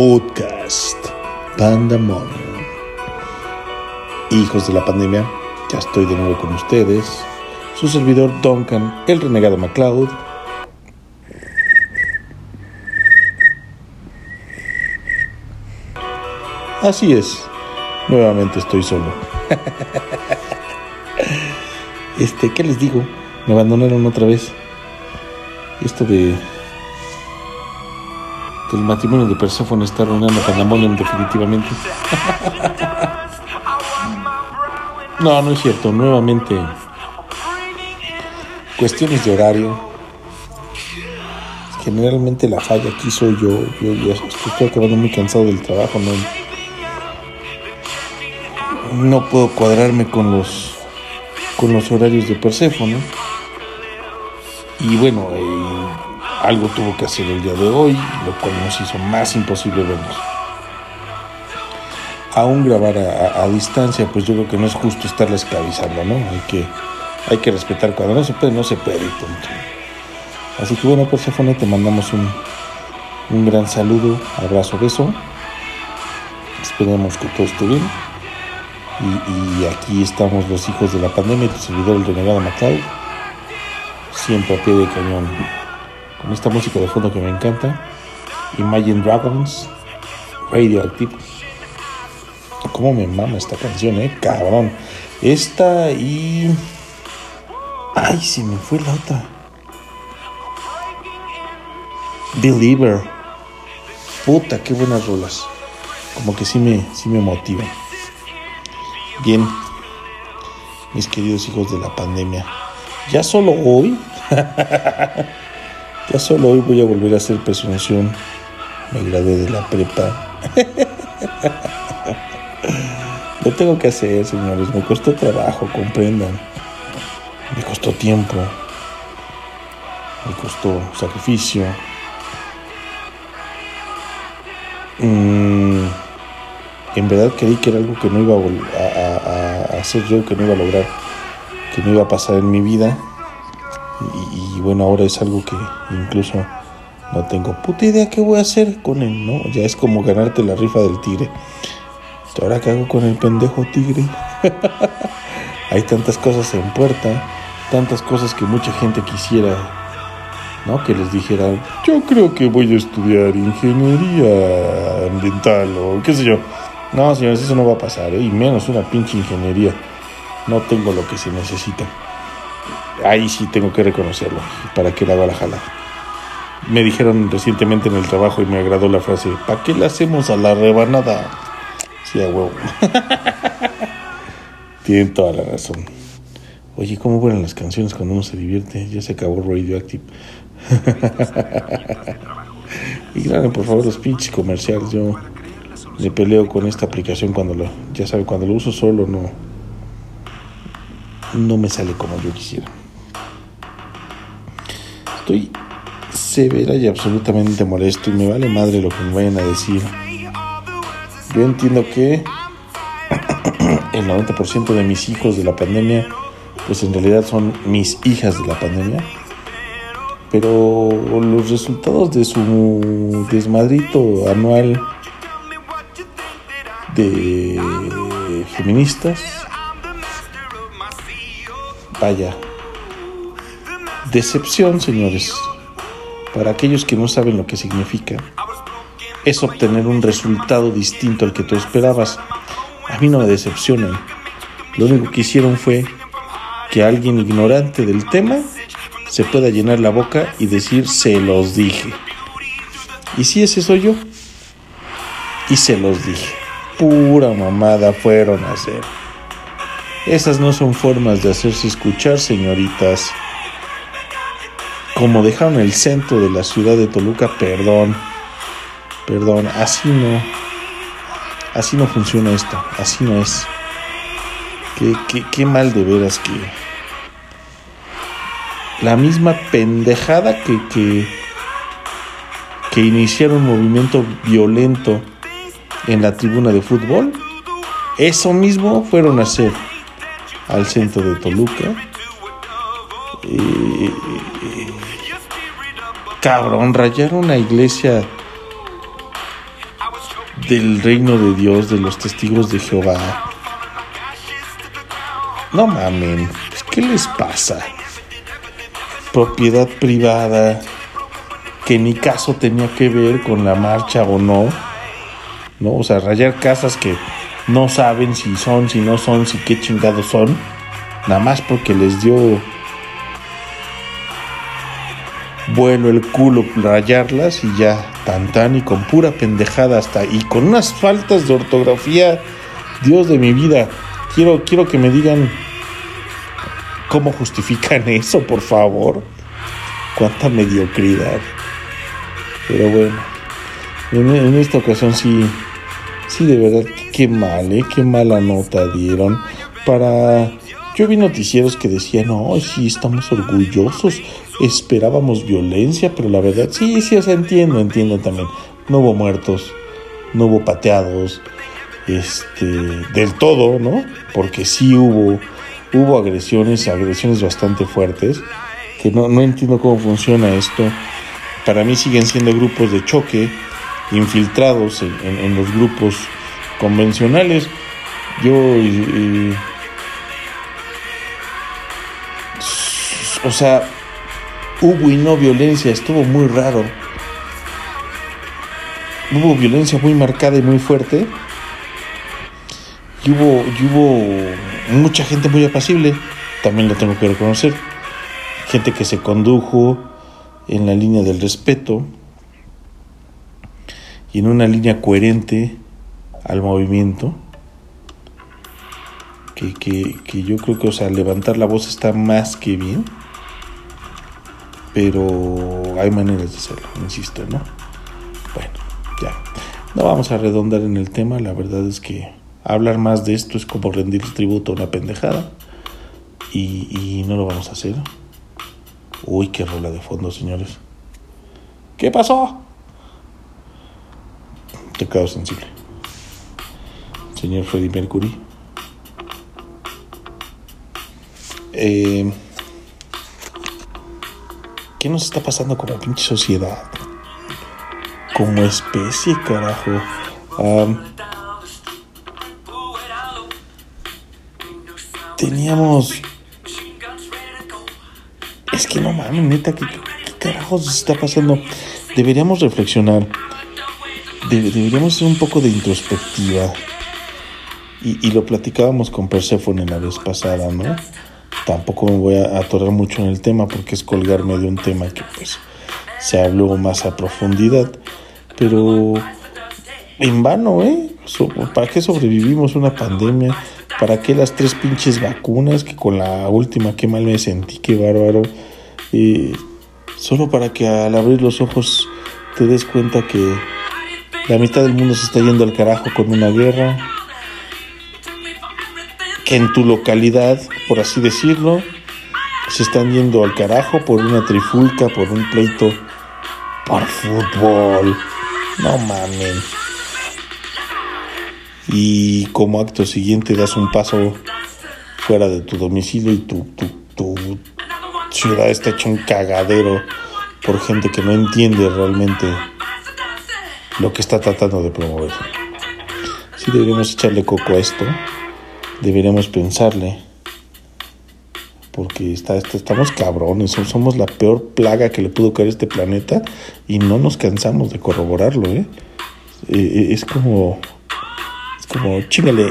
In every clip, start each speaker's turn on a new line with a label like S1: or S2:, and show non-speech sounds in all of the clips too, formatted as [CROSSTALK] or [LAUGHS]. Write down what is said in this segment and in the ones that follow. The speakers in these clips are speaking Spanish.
S1: Podcast Pandemonium. Hijos de la pandemia, ya estoy de nuevo con ustedes. Su servidor Duncan, el renegado MacLeod. Así es, nuevamente estoy solo. [LAUGHS] Este, ¿qué les digo? Me abandonaron otra vez. Esto de el matrimonio de Perséfone está arruinando Pandemonium definitivamente. [LAUGHS] no, no es cierto. Nuevamente, cuestiones de horario. Generalmente la falla aquí soy yo. Yo ya estoy acabando muy cansado del trabajo. No, no puedo cuadrarme con los con los horarios de Perséfone. Y bueno, eh, algo tuvo que hacer el día de hoy, lo cual nos hizo más imposible vernos. Aún grabar a, distancia, pues yo creo que no es justo estarla esclavizando, ¿no? Hay que, hay que respetar cuando no se puede, no se puede, tonto. Así que bueno, Persephone, te mandamos un, un gran saludo, abrazo, beso. Esperemos que todo esté bien. Y, aquí estamos los hijos de la pandemia, tu servidor el renegado Macau, siempre a pie de cañón con esta música de fondo que me encanta. Imagine Dragons, Radioactive. ¿Cómo me mama esta canción, eh? Cabrón. Esta y. Ay, se me fue la otra. Believer. Puta, qué buenas rolas. Como que sí me, sí me motivan. Bien, mis queridos hijos de la pandemia. Ya solo hoy [LAUGHS] Ya solo hoy voy a volver a hacer presunción. Me gradué de la prepa. [LAUGHS] Lo tengo que hacer, señores. Me costó trabajo, comprendan. Me costó tiempo. Me costó sacrificio. Mm, en verdad creí que era algo que no iba a, a hacer yo, que no iba a lograr, que no iba a pasar en mi vida y, bueno, ahora es algo que incluso no tengo puta idea qué voy a hacer con él, ¿no? Ya es como ganarte la rifa del tigre. ¿Ahora qué hago con el pendejo tigre? [LAUGHS] Hay tantas cosas en puerta, tantas cosas que mucha gente quisiera, ¿no? Que les dijera, yo creo que voy a estudiar ingeniería ambiental o qué sé yo. No, señores, eso no va a pasar, ¿eh? Y menos una pinche ingeniería. No tengo lo que se necesita ahí sí tengo que reconocerlo. ¿Para qué la va la jala? Me dijeron recientemente en el trabajo y me agradó la frase, ¿para qué le hacemos a la rebanada? Sí, a huevo. [LAUGHS] Tienen toda la razón. Oye, ¿cómo vuelan las canciones cuando uno se divierte? Ya se acabó Radioactive. [LAUGHS] graben por favor los pinches comerciales. Yo me peleo con esta aplicación cuando lo, ya sabe, cuando lo uso solo no, no me sale como yo quisiera. Estoy severa y absolutamente molesto y me vale madre lo que me vayan a decir. Yo entiendo que [CLEARS THROAT] el 90% de mis hijos de la pandemia, pues en realidad son mis hijas de la pandemia. Pero los resultados de su desmadrito anual de feministas, vaya, Decepción, señores, para aquellos que no saben lo que significa, es obtener un resultado distinto al que tú esperabas. A mí no me decepcionan. Lo único que hicieron fue que alguien ignorante del tema se pueda llenar la boca y decir se los dije. Y si ese soy yo, y se los dije. Pura mamada fueron a hacer. Esas no son formas de hacerse escuchar, señoritas. Como dejaron el centro de la ciudad de Toluca, perdón, perdón, así no, así no funciona esto, así no es. Qué, mal de veras que la misma pendejada que, que, que iniciaron un movimiento violento en la tribuna de fútbol, eso mismo fueron a hacer al centro de Toluca. Cabrón, rayar una iglesia del reino de Dios, de los testigos de Jehová. No mamen, ¿qué les pasa? Propiedad privada que ni caso tenía que ver con la marcha o no. ¿No? O sea, rayar casas que no saben si son, si no son, si qué chingados son. Nada más porque les dio bueno el culo rayarlas y ya tan tan y con pura pendejada hasta y con unas faltas de ortografía. Dios de mi vida quiero quiero que me digan cómo justifican [LAUGHS] eso por favor. Cuánta mediocridad. Pero bueno en, esta ocasión sí sí de verdad qué mal eh qué mala nota dieron para yo vi noticieros que decían, no, sí, estamos orgullosos, esperábamos violencia, pero la verdad, sí, sí, o sea, entiendo, entiendo también. No hubo muertos, no hubo pateados, este, del todo, ¿no? Porque sí hubo, hubo agresiones, agresiones bastante fuertes, que no, no entiendo cómo funciona esto. Para mí siguen siendo grupos de choque, infiltrados en, los grupos convencionales. Yo... o sea, hubo y no violencia, estuvo muy raro. Hubo violencia muy marcada y muy fuerte. Hubo, y hubo mucha gente muy apacible, también lo tengo que reconocer. Gente que se condujo en la línea del respeto y en una línea coherente al movimiento. Que, que, que yo creo que, o sea, levantar la voz está más que bien pero hay maneras de hacerlo, insisto, ¿no? Bueno, ya. No vamos a redondar en el tema, la verdad es que hablar más de esto es como rendir tributo a una pendejada y, y no lo vamos a hacer. Uy, qué rola de fondo, señores. ¿Qué pasó? Teclado sensible. Señor Freddie Mercury. Eh, ¿Qué nos está pasando como pinche sociedad? Como especie, carajo. teníamos... Es que no mames, neta, ¿qué, qué carajos está pasando? Deberíamos reflexionar. deberíamos hacer un poco de introspectiva. Y, lo platicábamos con Persephone la vez pasada, ¿no? tampoco me voy a atorar mucho en el tema porque es colgarme de un tema que pues se habló más a profundidad, pero en vano, ¿eh? ¿Para qué sobrevivimos una pandemia? ¿Para qué las tres pinches vacunas? Que con la última que mal me sentí, qué bárbaro. solo para que al abrir los ojos te des cuenta que la mitad del mundo se está yendo al carajo con una guerra, en tu localidad, por así decirlo, se están yendo al carajo por una trifulca, por un pleito por fútbol. No mames. Y como acto siguiente das un paso fuera de tu domicilio y tu, tu, tu ciudad está hecha un cagadero por gente que no entiende realmente lo que está tratando de promover. Sí deberíamos echarle coco a esto deberíamos pensarle. Porque está, estamos cabrones, somos la peor plaga que le pudo caer a este planeta y no nos cansamos de corroborarlo, ¿eh? eh, eh es como. Es como, chingale. [LAUGHS]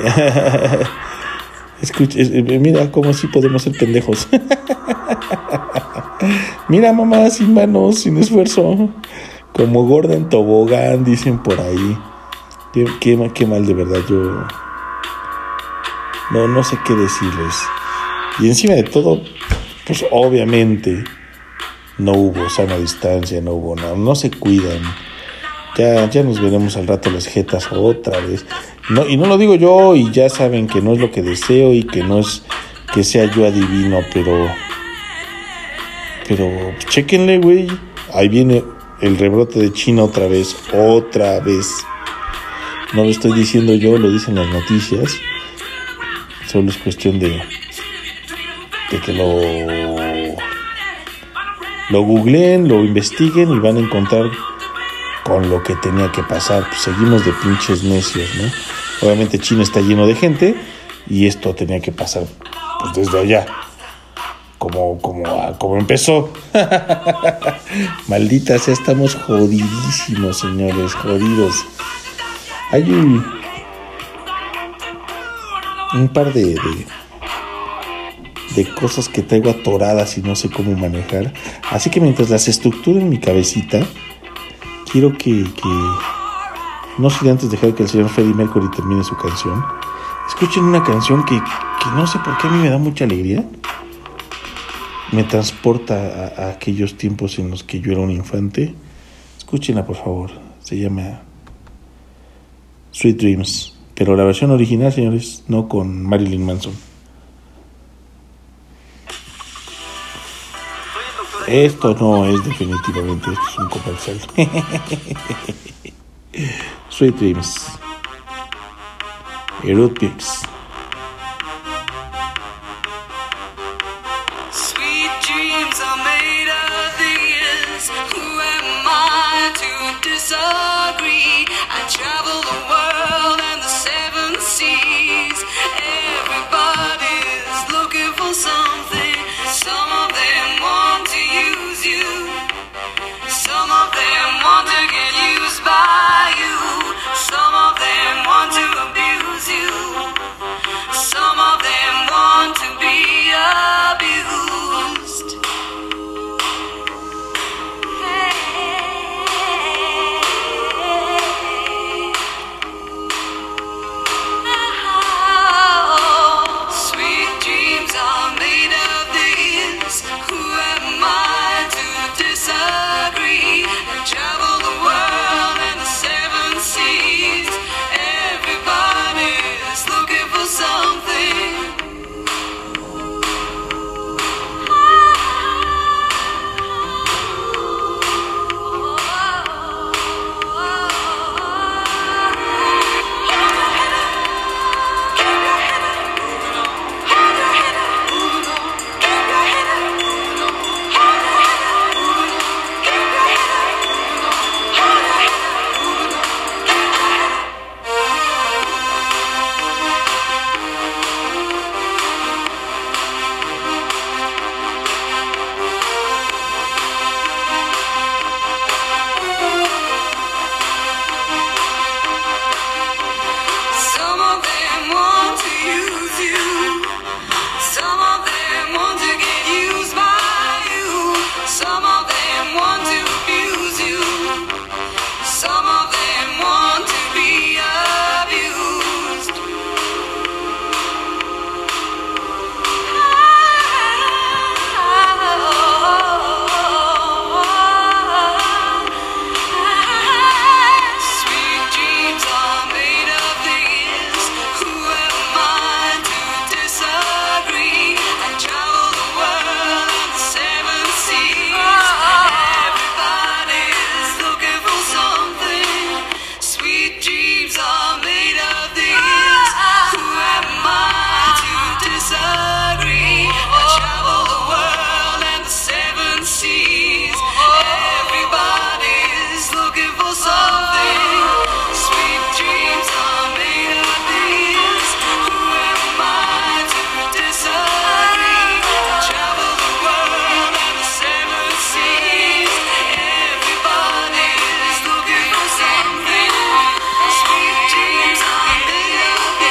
S1: Escucha, eh, mira cómo así podemos ser pendejos. [LAUGHS] mira, mamá, sin manos, sin esfuerzo. Como gorda en tobogán, dicen por ahí. Qué, qué, qué mal, de verdad. Yo no, no sé qué decirles. Y encima de todo, pues obviamente no hubo sana distancia, no hubo nada, no se cuidan. Ya, ya nos veremos al rato las jetas otra vez. No, y no lo digo yo, y ya saben que no es lo que deseo y que no es que sea yo adivino, pero. Pero chequenle, güey. Ahí viene el rebrote de China otra vez, otra vez. No lo estoy diciendo yo, lo dicen las noticias. Solo es cuestión de, de que lo, lo googleen, lo investiguen y van a encontrar
S2: con lo que tenía que pasar. Pues seguimos de pinches necios, ¿no? Obviamente China está lleno de gente y esto tenía que pasar pues, desde allá. Como, como, como empezó. [LAUGHS] Maldita sea, estamos jodidísimos, señores, jodidos. Hay un, un par de, de, de, cosas que traigo atoradas y no sé cómo manejar. Así que mientras las estructuro en mi cabecita, quiero que, que no sé antes dejar que el señor Freddie Mercury termine su canción. Escuchen una canción que, que no sé por qué a mí me da mucha alegría. Me transporta a, a aquellos tiempos en los que yo era un infante. Escúchenla, por favor. Se llama Sweet Dreams. Pero la versión original, señores, no con Marilyn Manson. Esto no es definitivamente, esto es un comercial. [LAUGHS] Sweet Dreams. Erotics.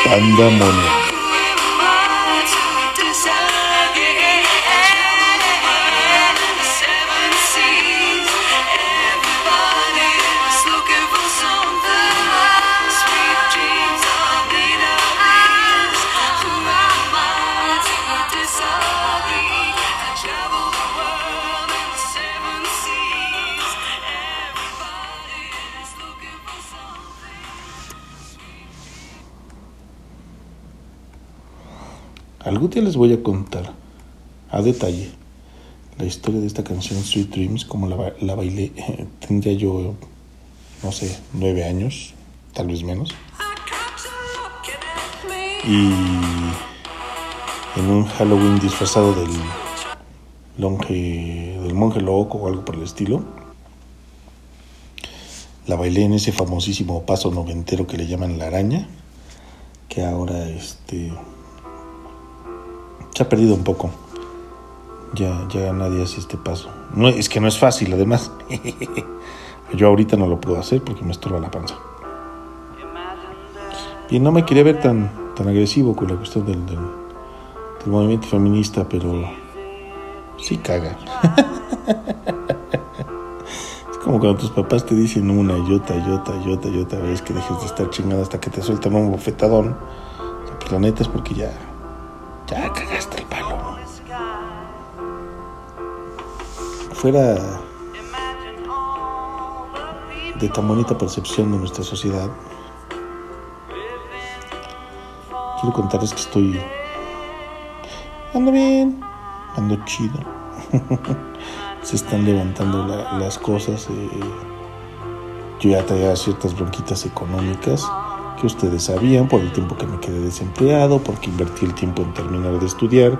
S2: Sandamoni. Les voy a contar a detalle la historia de esta canción Sweet Dreams, como la, ba- la bailé. Tendría yo, no sé, nueve años, tal vez menos. Y en un Halloween disfrazado del, longe, del monje loco o algo por el estilo.
S1: La bailé en ese famosísimo paso noventero que le llaman la araña, que ahora este se ha perdido un poco. Ya, ya nadie hace este paso. No, es que no es fácil, además. [LAUGHS] Yo ahorita no lo puedo hacer porque me estorba la panza. Y no me quería ver tan, tan agresivo con la cuestión del, del, movimiento feminista, pero sí caga. [LAUGHS] es como cuando tus papás te dicen una y otra y otra y otra y que dejes de estar chingada hasta que te sueltan un bofetadón. Pues la neta es porque ya, ya cagaste el palo. Fuera de tan bonita percepción de nuestra sociedad, quiero contarles que estoy. Ando bien, ando chido. [LAUGHS] Se están levantando la- las cosas. eh, yo ya traía ciertas bronquitas económicas que ustedes sabían por el tiempo que me quedé desempleado, porque invertí el tiempo en terminar de estudiar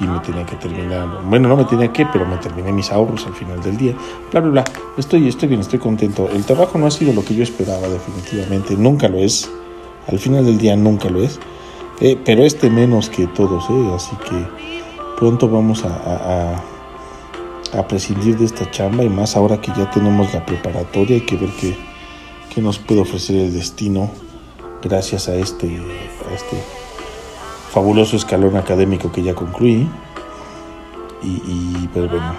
S1: y me tenía que terminar. Bueno, no me tenía que, pero me terminé mis ahorros al final del día. Bla, bla, bla. Estoy, estoy bien, estoy contento. El trabajo no ha sido lo que yo esperaba, definitivamente. Nunca lo es. Al final del día nunca lo es. Eh, pero este menos que todos, ¿eh? así que pronto vamos a, a- a- prescindir de esta chamba y más ahora que ya tenemos la preparatoria, hay que ver qué, qué nos puede ofrecer el destino gracias a este, a este fabuloso escalón académico que ya concluí. Y, y pues bueno,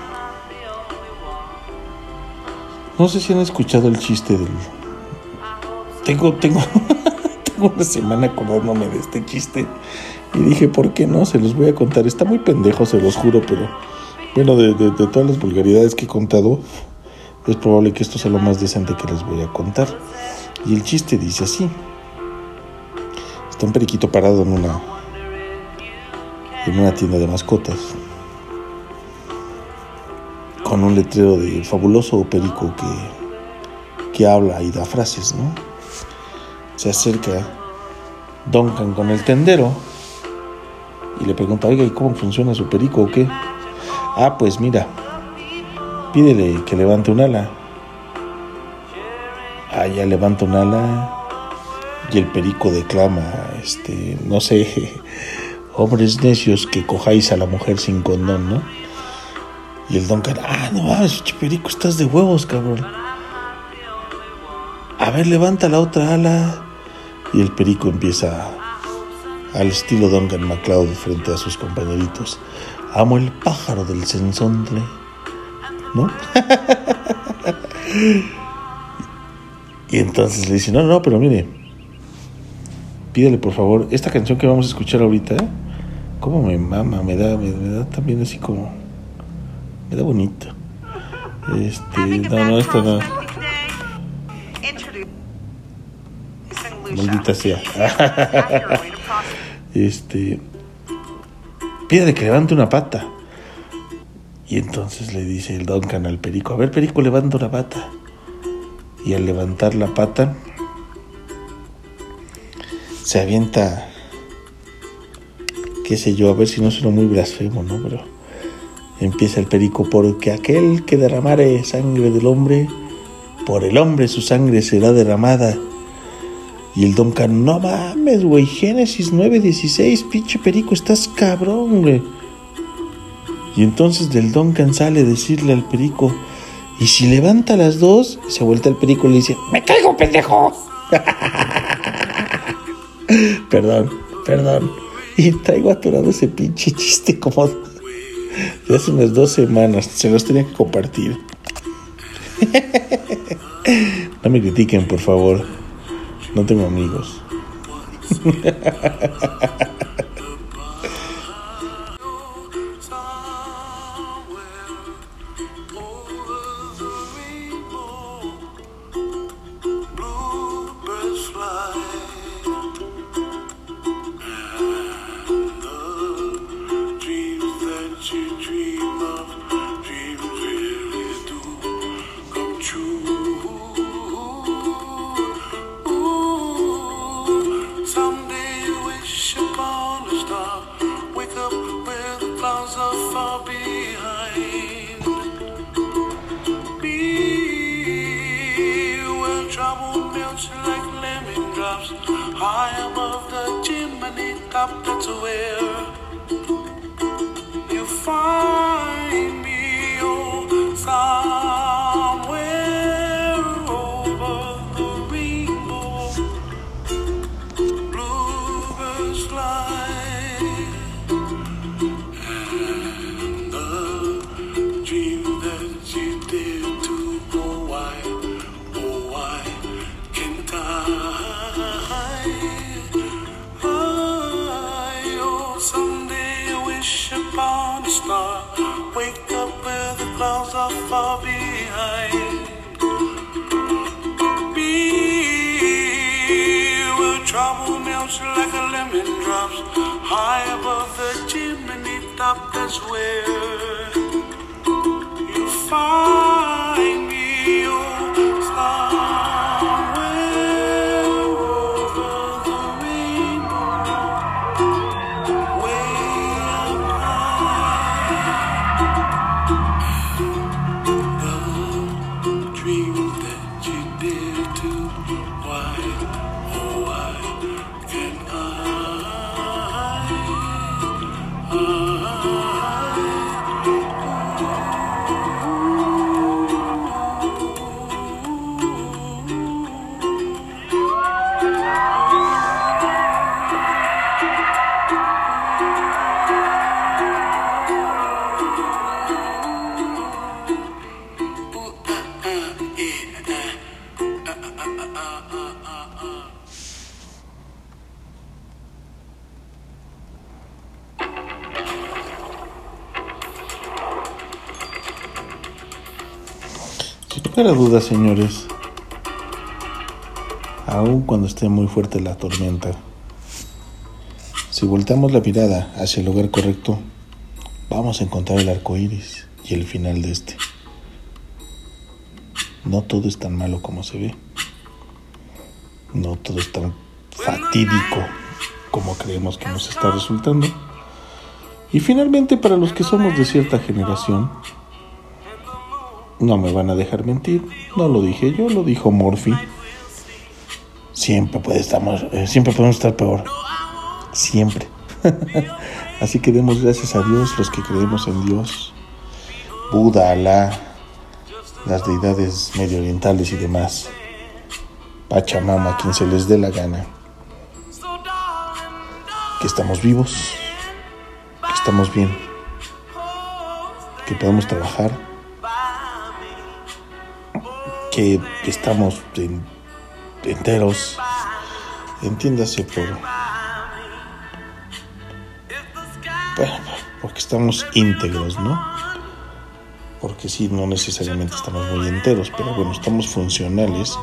S1: no sé si han escuchado el chiste del... Tengo, tengo, [LAUGHS] tengo una semana acordándome de este chiste y dije, ¿por qué no? Se los voy a contar. Está muy pendejo, se los juro, pero bueno, de, de- de todas las vulgaridades que he contado, es probable que esto sea lo más decente que les voy a contar. Y el chiste dice así. Está un periquito parado en una en una tienda de mascotas con un letrero de fabuloso perico que, que habla y da frases, ¿no? Se acerca Duncan con el tendero y le pregunta, oiga, ¿y cómo funciona su perico o qué? Ah, pues mira, pídele que levante un ala. Ah, ya levanta un ala y el perico declama, este, no sé, [LAUGHS] hombres necios que cojáis a la mujer sin condón, ¿no? Y el Duncan, ah, no mames, perico, estás de huevos, cabrón. A ver, levanta la otra ala. Y el perico empieza al estilo Duncan MacLeod frente a sus compañeritos. Amo el pájaro del sensontle, ¿no? [LAUGHS] y entonces le dice, no, no, pero mire, pídele por favor, esta canción que vamos a escuchar ahorita, ¿cómo me mama? Me da, me, me da también así como, me da bonito. Este, no, no, esta no. Maldita sea. Este, pídele que levante una pata. Y entonces le dice el Duncan al perico, a ver perico, levanta una pata. Y al levantar la pata, se avienta, qué sé yo, a ver si no suena muy blasfemo, ¿no? Pero empieza el perico, porque aquel que derramare sangre del hombre, por el hombre su sangre será derramada. Y el Duncan, no mames, güey, Génesis 9:16, pinche perico, estás cabrón, güey. Y entonces del Duncan sale a decirle al perico, y si levanta las dos, se vuelta el perico y le dice, me caigo, pendejo. [LAUGHS] [LAUGHS] perdón, perdón. Y traigo atorado ese pinche chiste como de hace unas dos semanas. Se los tenía que compartir. [LAUGHS] no me critiquen, por favor. No tengo amigos. [LAUGHS]
S2: high above the chimney top. That's where high above the chimney top. That's where
S1: Sin lugar a dudas, señores, aun cuando esté muy fuerte la tormenta, si volteamos la mirada hacia el lugar correcto, vamos a encontrar el arco iris y el final de este. No todo es tan malo como se ve. No todo es tan fatídico como creemos que nos está resultando. Y finalmente, para los que somos de cierta generación, no me van a dejar mentir, no lo dije yo, lo dijo Morphy. Siempre puede estar más- eh, siempre podemos estar peor. Siempre. [LAUGHS] Así que demos gracias a Dios los que creemos en Dios. Buda, Alá, las deidades medio orientales y demás. Pachamama, quien se les dé la gana. Que estamos vivos, que estamos bien, que podemos trabajar, que estamos en- enteros, entiéndase por, porque estamos íntegros, ¿no? Porque sí, no necesariamente estamos muy enteros, pero bueno, estamos funcionales.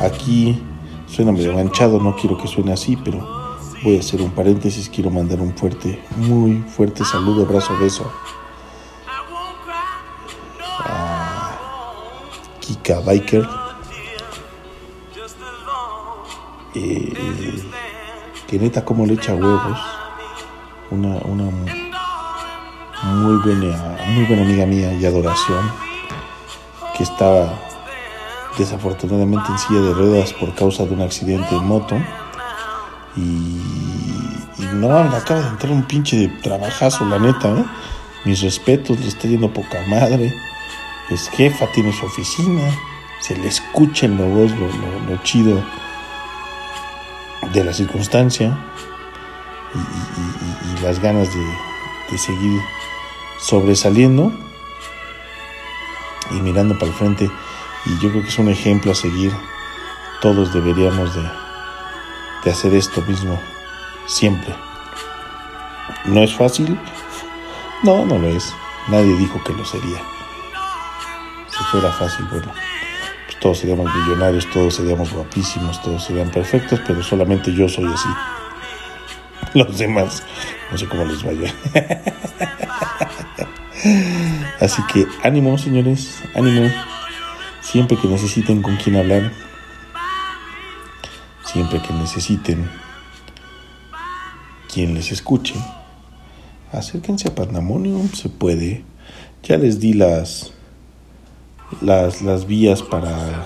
S1: Aquí suena medio manchado, no quiero que suene así, pero voy a hacer un paréntesis, quiero mandar un fuerte, muy fuerte saludo, abrazo, beso Kika Biker. Eh, que neta como le echa huevos. Una, una muy buena, muy buena amiga mía y adoración. Que estaba desafortunadamente en silla de ruedas por causa de un accidente en moto. Y, y no, le acaba de entrar un pinche de trabajazo, la neta, ¿eh? Mis respetos, le está yendo poca madre. Es jefa, tiene su oficina. Se le escucha en la voz lo, chido de la circunstancia y las ganas de, de seguir sobresaliendo y mirando para el frente. Y yo creo que es un ejemplo a seguir. Todos deberíamos de, de hacer esto mismo siempre. ¿No es fácil? No, no lo es. Nadie dijo que lo sería. Si fuera fácil, bueno, pues todos seríamos millonarios, todos seríamos guapísimos, todos serían perfectos, pero solamente yo soy así. [LAUGHS] Los demás, no sé cómo les vaya. [LAUGHS] Así que ánimo, señores, ánimo. Siempre que necesiten con quién hablar, siempre que necesiten quien les escuche, acérquense a Pandemonium, se puede. Ya les di las las, las vías para,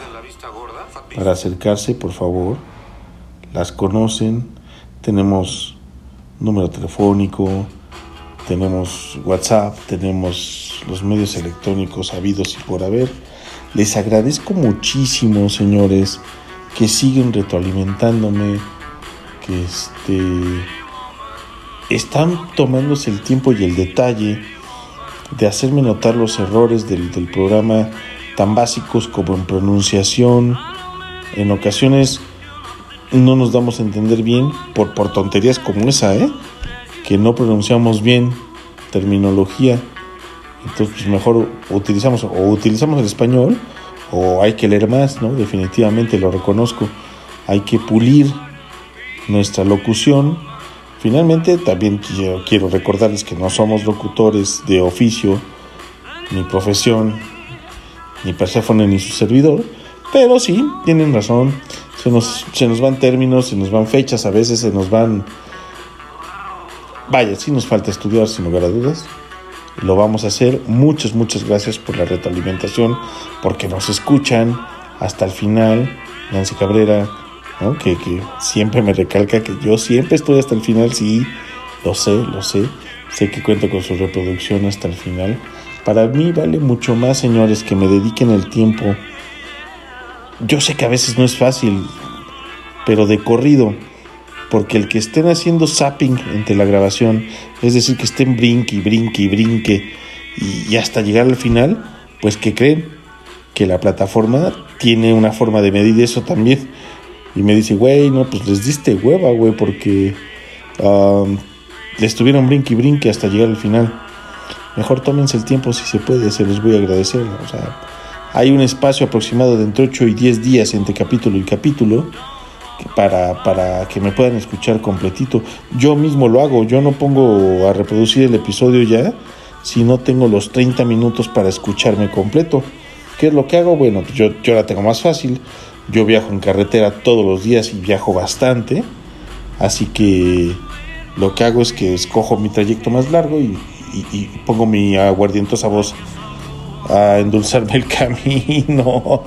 S1: para acercarse, por favor. Las conocen, tenemos número telefónico, tenemos WhatsApp, tenemos los medios electrónicos habidos y por haber. Les agradezco muchísimo, señores, que siguen retroalimentándome, que este, están tomándose el tiempo y el detalle de hacerme notar los errores del, del programa tan básicos como en pronunciación. En ocasiones no nos damos a entender bien por, por tonterías como esa, ¿eh? que no pronunciamos bien terminología. Entonces, pues mejor utilizamos o utilizamos el español o hay que leer más, ¿no? Definitivamente lo reconozco. Hay que pulir nuestra locución. Finalmente, también quiero, recordarles que no somos locutores de oficio, ni profesión, ni Perséfone ni su servidor, pero sí, tienen razón. Se nos, se nos van términos, se nos van fechas, a veces se nos van Vaya, sí nos falta estudiar, sin lugar a dudas. Lo vamos a hacer. Muchas, muchas gracias por la retroalimentación, porque nos escuchan hasta el final. Nancy Cabrera, ¿no? que, siempre me recalca que yo siempre estoy hasta el final, sí, lo sé, lo sé. Sé que cuento con su reproducción hasta el final. Para mí vale mucho más, señores, que me dediquen el tiempo. Yo sé que a veces no es fácil, pero de corrido porque el que estén haciendo zapping entre la grabación, es decir, que estén brinque y brinque y brinque y, hasta llegar al final, pues que creen que la plataforma tiene una forma de medir eso también. Y me dice, güey, no, pues les diste hueva, güey, porque um, les tuvieron brinque y brinque hasta llegar al final. Mejor tómense el tiempo si se puede, se los voy a agradecer. O sea, hay un espacio aproximado de entre 8 y 10 días entre capítulo y capítulo para, para que me puedan escuchar completito. Yo mismo lo hago, yo no pongo a reproducir el episodio ya si no tengo los 30 minutos para escucharme completo. ¿Qué es lo que hago? Bueno, yo, yo la tengo más fácil. Yo viajo en carretera todos los días y viajo bastante. Así que lo que hago es que escojo mi trayecto más largo y, pongo mi aguardientosa voz a endulzarme el [LAUGHS] camino.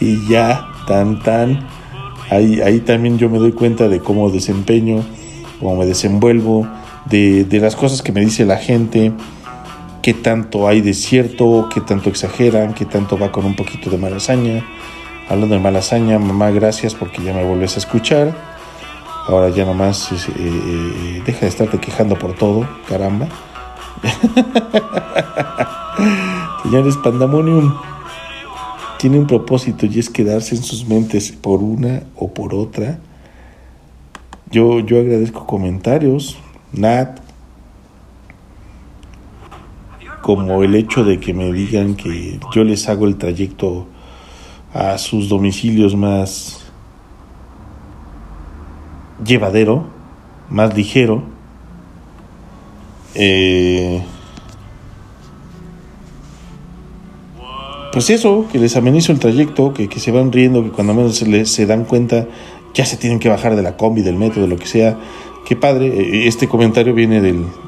S1: y ya, tan, tan Ahí, ahí también yo me doy cuenta de cómo desempeño, cómo me desenvuelvo, de, de las cosas que me dice la gente, qué tanto hay de cierto, qué tanto exageran, qué tanto va con un poquito de malasaña. Hablando de malasaña, mamá, gracias porque ya me vuelves a escuchar. Ahora ya nomás eh, eh, deja de estarte quejando por todo, caramba. [LAUGHS] Señores, Pandemonium tiene un propósito y es quedarse en sus mentes por una o por otra. Yo, yo agradezco comentarios, Nat, como el hecho de que me digan que yo les hago el trayecto a sus domicilios más llevadero, más ligero. Eh, pues eso, que les amenizo el trayecto, que, que se van riendo, que cuando menos se, les, se dan cuenta ya se tienen que bajar de la combi, del metro, de lo que sea. Qué padre, eh, este comentario viene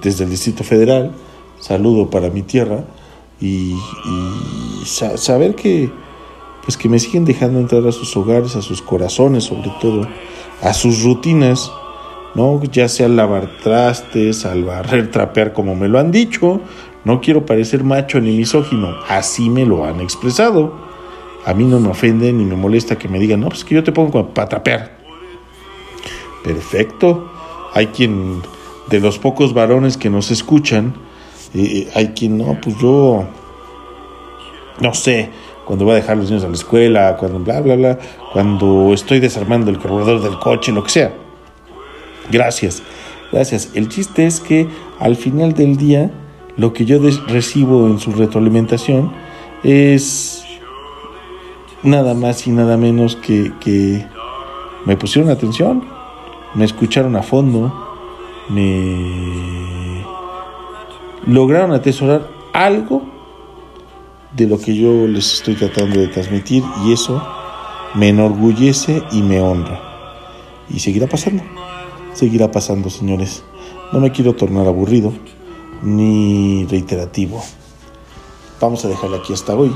S1: desde el Distrito Federal, saludo para mi tierra, y, y sa saber que, pues que me siguen dejando entrar a sus hogares, a sus corazones sobre todo, a sus rutinas, ¿no? Ya sea lavar trastes, al barrer, [LAUGHS] trapear como me lo han dicho, no quiero parecer macho ni misógino, así me lo han expresado. A mí no me ofende ni me molesta que me digan, no, pues que yo te pongo para trapear. Perfecto. Hay quien, de los pocos varones que nos escuchan, eh, hay quien, no, pues yo, no sé, cuando voy a dejar los niños a la escuela, cuando bla, bla, bla, cuando estoy desarmando el carburador del coche, lo que sea. Gracias, gracias. El chiste es que al final del día lo que yo recibo en su retroalimentación es nada más y nada menos que, que me pusieron atención, me escucharon a fondo, me lograron atesorar algo de lo que yo les estoy tratando de transmitir y eso me enorgullece y me honra. Y seguirá pasando, seguirá pasando, señores. No me quiero tornar aburrido ni reiterativo. Vamos a dejarlo aquí hasta hoy.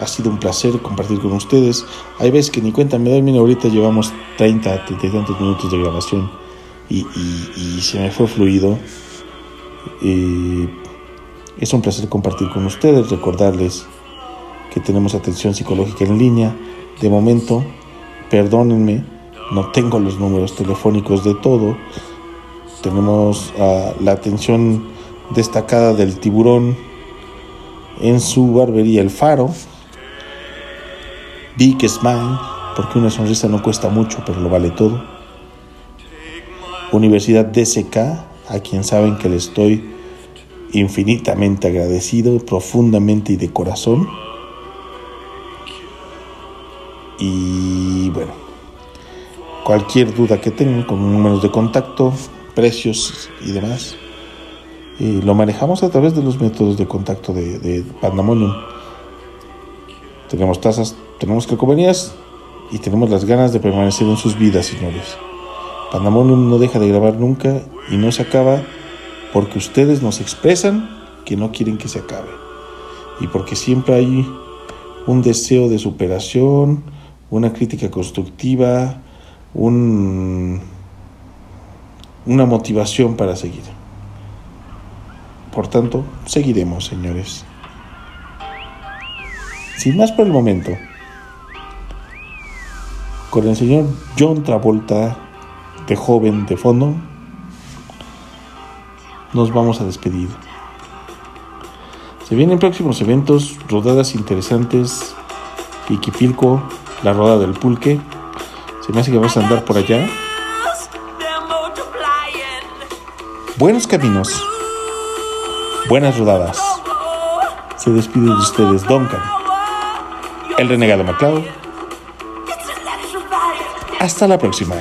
S1: Ha sido un placer compartir con ustedes. Hay veces que ni cuenta me doy, mira, ahorita llevamos 30, 30 y tantos minutos de grabación y, se me fue fluido. Eh, es un placer compartir con ustedes, recordarles que tenemos atención psicológica en línea. De momento, perdónenme, no tengo los números telefónicos de todo. Tenemos ah, la atención destacada del tiburón en su barbería El Faro. Big Smile, porque una sonrisa no cuesta mucho, pero lo vale todo. Universidad DSK, a quien saben que le estoy infinitamente agradecido, profundamente y de corazón. Y bueno, cualquier duda que tengan con números de contacto, precios y demás, eh, lo manejamos a través de los métodos de contacto de, Pandemonium. Tenemos tasas, tenemos calcomanías y tenemos las ganas de permanecer en sus vidas, señores. Pandemonium no deja de grabar nunca y no se acaba porque ustedes nos expresan que no quieren que se acabe. Y porque siempre hay un deseo de superación, una crítica constructiva, un, una motivación para seguir. Por tanto, seguiremos, señores. Sin más por el momento, con el señor John Travolta de joven de fondo, nos vamos a despedir. Se vienen próximos eventos, rodadas interesantes, Piquipilco, la roda del pulque. Se me hace que vamos a andar por allá. Buenos caminos, buenas rodadas. Se despide de ustedes Duncan, el renegado MacLeod. Hasta la próxima.